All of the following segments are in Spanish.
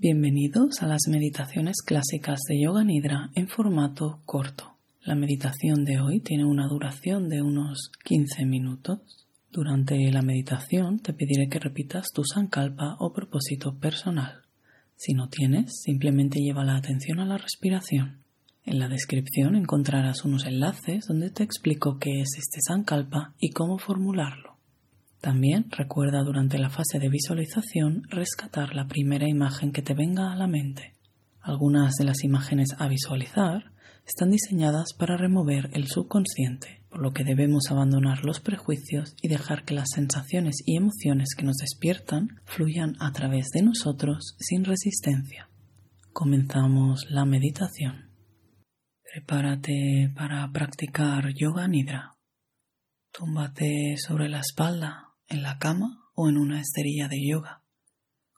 Bienvenidos a las meditaciones clásicas de Yoga Nidra en formato corto. La meditación de hoy tiene una duración de unos 15 minutos. Durante la meditación te pediré que repitas tu sankalpa o propósito personal. Si no tienes, simplemente lleva la atención a la respiración. En la descripción encontrarás unos enlaces donde te explico qué es este sankalpa y cómo formularlo. También recuerda durante la fase de visualización rescatar la primera imagen que te venga a la mente. Algunas de las imágenes a visualizar están diseñadas para remover el subconsciente, por lo que debemos abandonar los prejuicios y dejar que las sensaciones y emociones que nos despiertan fluyan a través de nosotros sin resistencia. Comenzamos la meditación. Prepárate para practicar yoga nidra. Túmbate sobre la espalda en la cama o en una esterilla de yoga.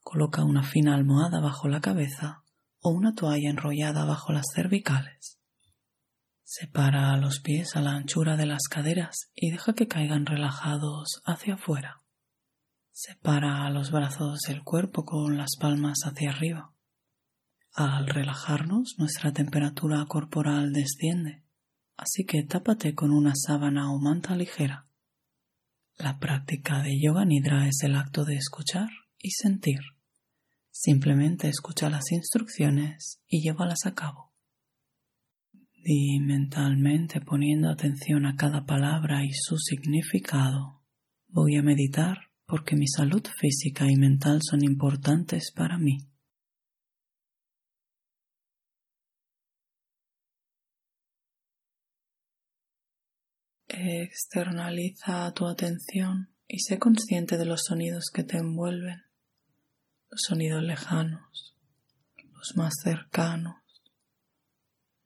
Coloca una fina almohada bajo la cabeza o una toalla enrollada bajo las cervicales. Separa los pies a la anchura de las caderas y deja que caigan relajados hacia afuera. Separa los brazos del cuerpo con las palmas hacia arriba. Al relajarnos, nuestra temperatura corporal desciende, así que tápate con una sábana o manta ligera. La práctica de yoga nidra es el acto de escuchar y sentir. Simplemente escucha las instrucciones y llévalas a cabo. Di mentalmente poniendo atención a cada palabra y su significado. Voy a meditar porque mi salud física y mental son importantes para mí. Externaliza tu atención y sé consciente de los sonidos que te envuelven, los sonidos lejanos, los más cercanos.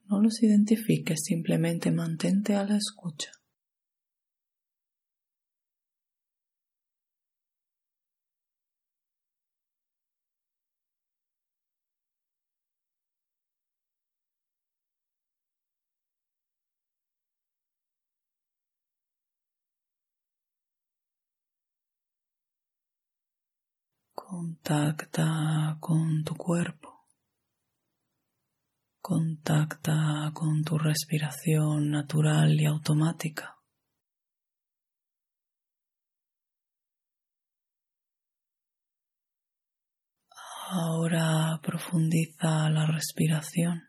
No los identifiques, simplemente mantente a la escucha. Contacta con tu cuerpo. Contacta con tu respiración natural y automática. Ahora profundiza la respiración.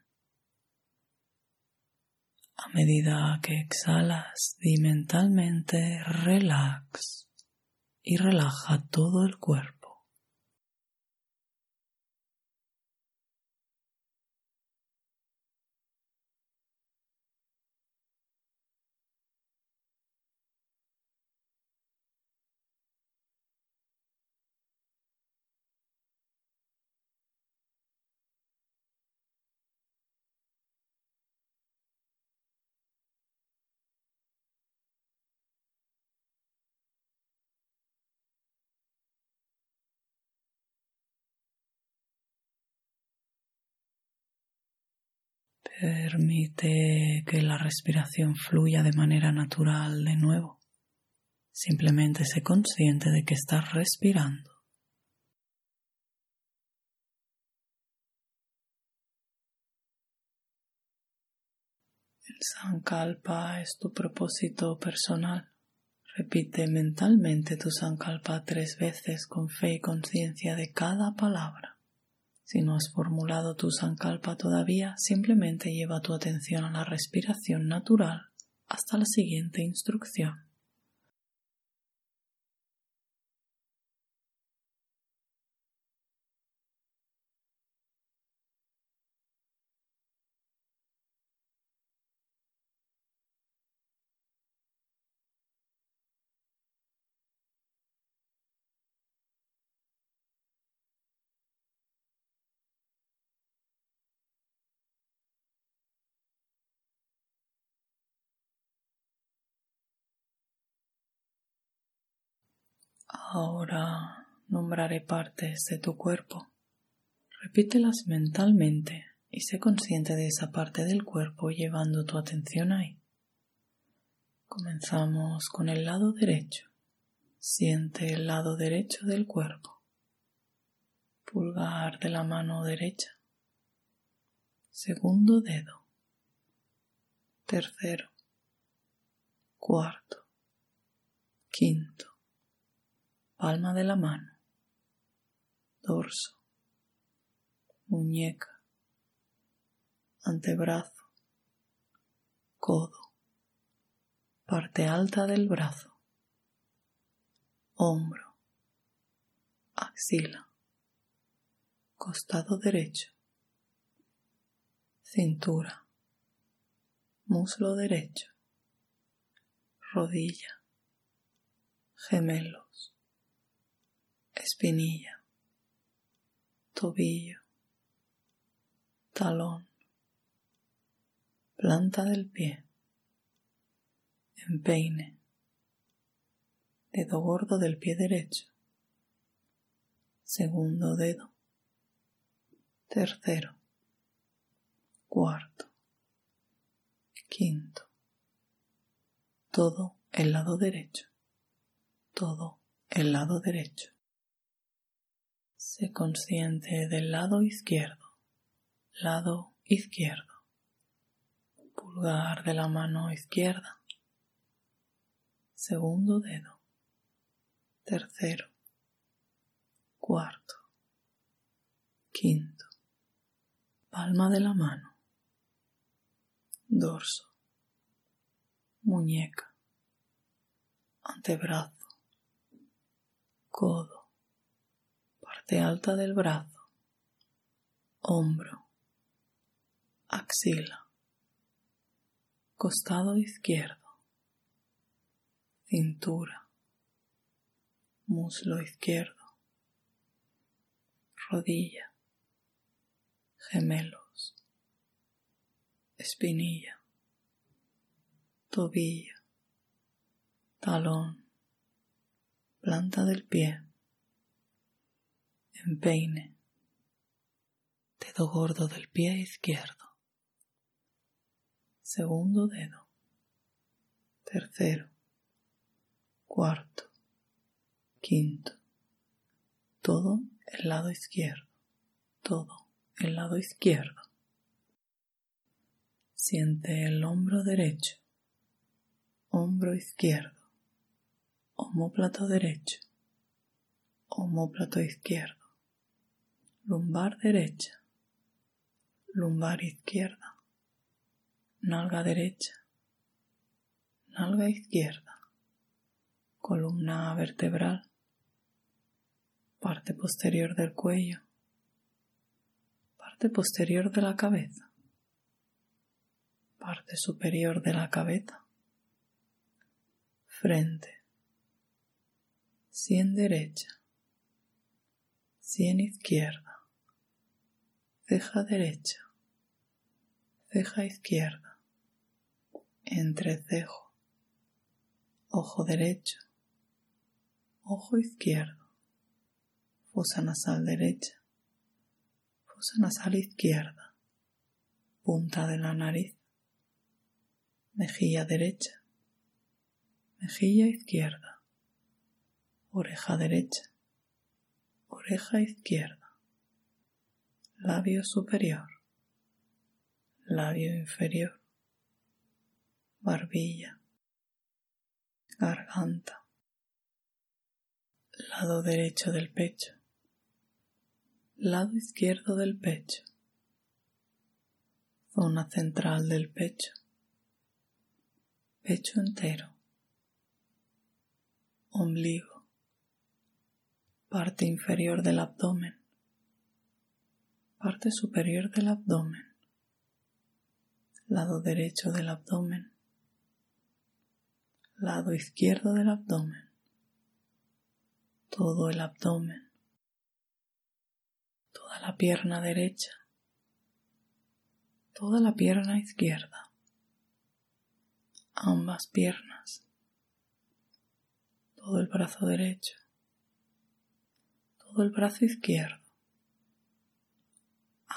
A medida que exhalas, di mentalmente relax y relaja todo el cuerpo. Permite que la respiración fluya de manera natural de nuevo. Simplemente sé consciente de que estás respirando. El Sankalpa es tu propósito personal. Repite mentalmente tu Sankalpa tres veces con fe y conciencia de cada palabra. Si no has formulado tu sankalpa todavía, simplemente lleva tu atención a la respiración natural hasta la siguiente instrucción. Ahora nombraré partes de tu cuerpo. Repítelas mentalmente y sé consciente de esa parte del cuerpo llevando tu atención ahí. Comenzamos con el lado derecho. Siente el lado derecho del cuerpo. pulgar de la mano derecha, segundo dedo, tercero, cuarto, quinto, palma de la mano, dorso, muñeca, antebrazo, codo, parte alta del brazo, hombro, axila, costado derecho, cintura, muslo derecho, rodilla, gemelos, espinilla, tobillo, talón, planta del pie, empeine, dedo gordo del pie derecho, segundo dedo, tercero, cuarto, quinto, todo el lado derecho, todo el lado derecho. Se consciente del lado izquierdo, lado izquierdo, pulgar de la mano izquierda, segundo dedo, tercero, cuarto, quinto, palma de la mano, dorso, muñeca, antebrazo, codo, parte alta del brazo, hombro, axila, costado izquierdo, cintura, muslo izquierdo, rodilla, gemelos, espinilla, tobillo, talón, planta del pie, empeine, dedo gordo del pie izquierdo, segundo dedo, tercero, cuarto, quinto, todo el lado izquierdo, todo el lado izquierdo. Siente el hombro derecho, hombro izquierdo, homóplato derecho, homóplato izquierdo, lumbar derecha, lumbar izquierda, nalga derecha, nalga izquierda, columna vertebral, parte posterior del cuello, parte posterior de la cabeza, parte superior de la cabeza, frente, sien derecha, sien izquierda, ceja derecha, ceja izquierda, entrecejo, ojo derecho, ojo izquierdo, fosa nasal derecha, fosa nasal izquierda, punta de la nariz, mejilla derecha, mejilla izquierda, oreja derecha, oreja izquierda, labio superior, labio inferior, barbilla, garganta, lado derecho del pecho, lado izquierdo del pecho, zona central del pecho, pecho entero, ombligo, parte inferior del abdomen, parte superior del abdomen, lado derecho del abdomen, lado izquierdo del abdomen, todo el abdomen, toda la pierna derecha, toda la pierna izquierda, ambas piernas, todo el brazo derecho, el brazo izquierdo,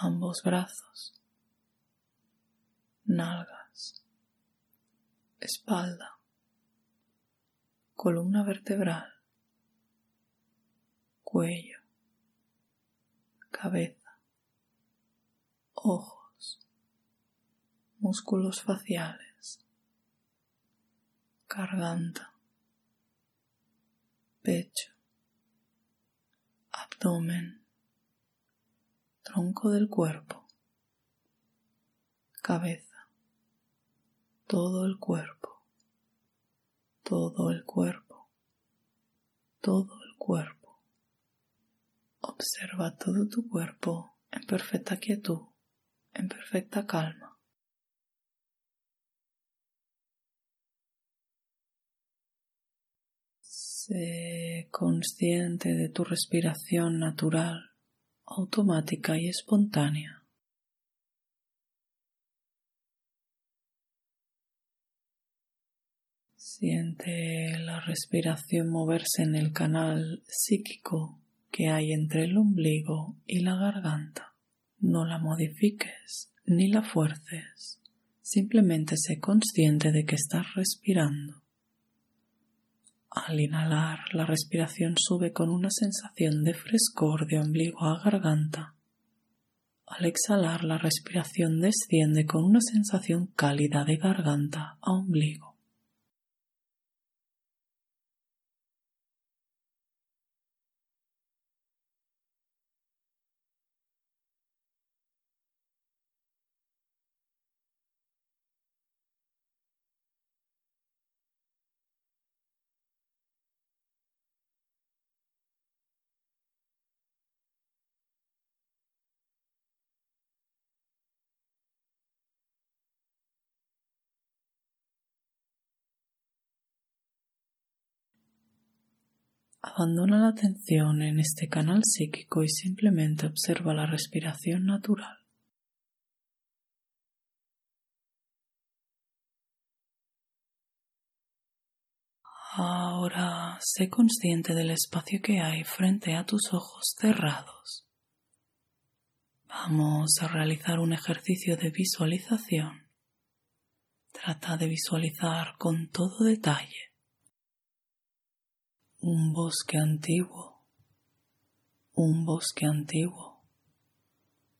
ambos brazos, nalgas, espalda, columna vertebral, cuello, cabeza, ojos, músculos faciales, garganta, pecho, abdomen, tronco del cuerpo, cabeza, todo el cuerpo, todo el cuerpo, todo el cuerpo. Observa todo tu cuerpo en perfecta quietud, en perfecta calma. Sé consciente de tu respiración natural, automática y espontánea. Siente la respiración moverse en el canal psíquico que hay entre el ombligo y la garganta. No la modifiques ni la fuerces. Simplemente sé consciente de que estás respirando. Al inhalar, la respiración sube con una sensación de frescor de ombligo a garganta. Al exhalar, la respiración desciende con una sensación cálida de garganta a ombligo. Abandona la atención en este canal psíquico y simplemente observa la respiración natural. Ahora sé consciente del espacio que hay frente a tus ojos cerrados. Vamos a realizar un ejercicio de visualización. Trata de visualizar con todo detalle un bosque antiguo, un bosque antiguo,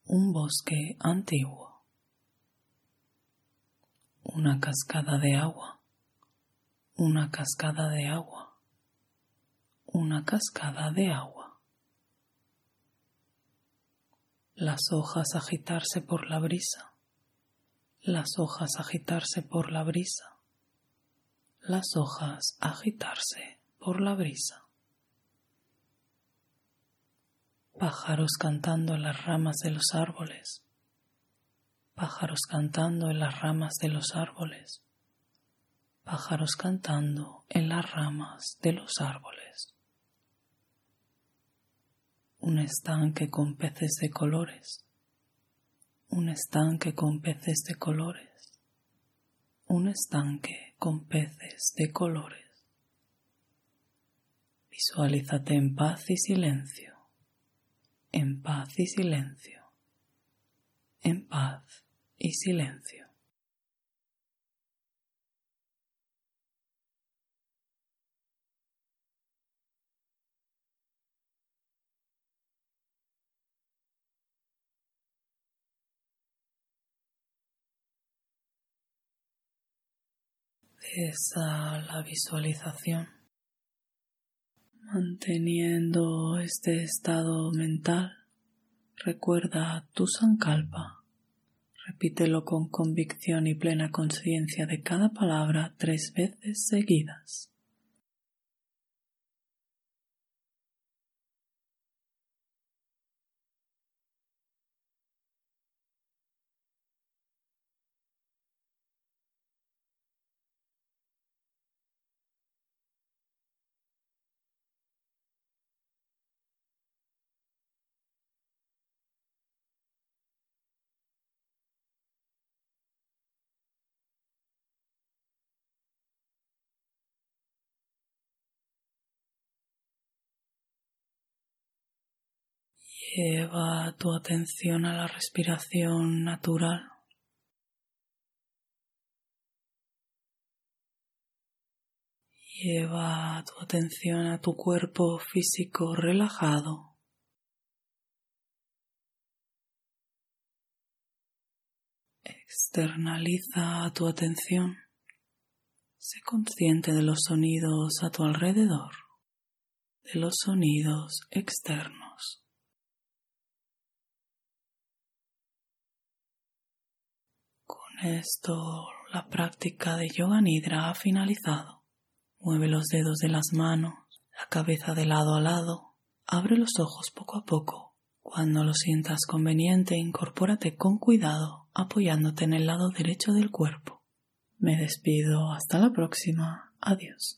un bosque antiguo, una cascada de agua, una cascada de agua, una cascada de agua. Las hojas agitarse por la brisa, las hojas agitarse por la brisa, las hojas agitarse por la brisa. Pájaros cantando en las ramas de los árboles. Pájaros cantando en las ramas de los árboles. Pájaros cantando en las ramas de los árboles. Un estanque con peces de colores. Un estanque con peces de colores. Un estanque con peces de colores. Visualízate en paz y silencio, en paz y silencio, en paz y silencio. Esa la visualización Manteniendo este estado mental, recuerda tu sankalpa. Repítelo con convicción y plena conciencia de cada palabra tres veces seguidas. Lleva tu atención a la respiración natural. Lleva tu atención a tu cuerpo físico relajado. Externaliza tu atención. Sé consciente de los sonidos a tu alrededor, de los sonidos externos. Esto, la práctica de yoga nidra ha finalizado. Mueve los dedos de las manos, la cabeza de lado a lado, abre los ojos poco a poco. Cuando lo sientas conveniente, incorpórate con cuidado, apoyándote en el lado derecho del cuerpo. Me despido hasta la próxima. Adiós.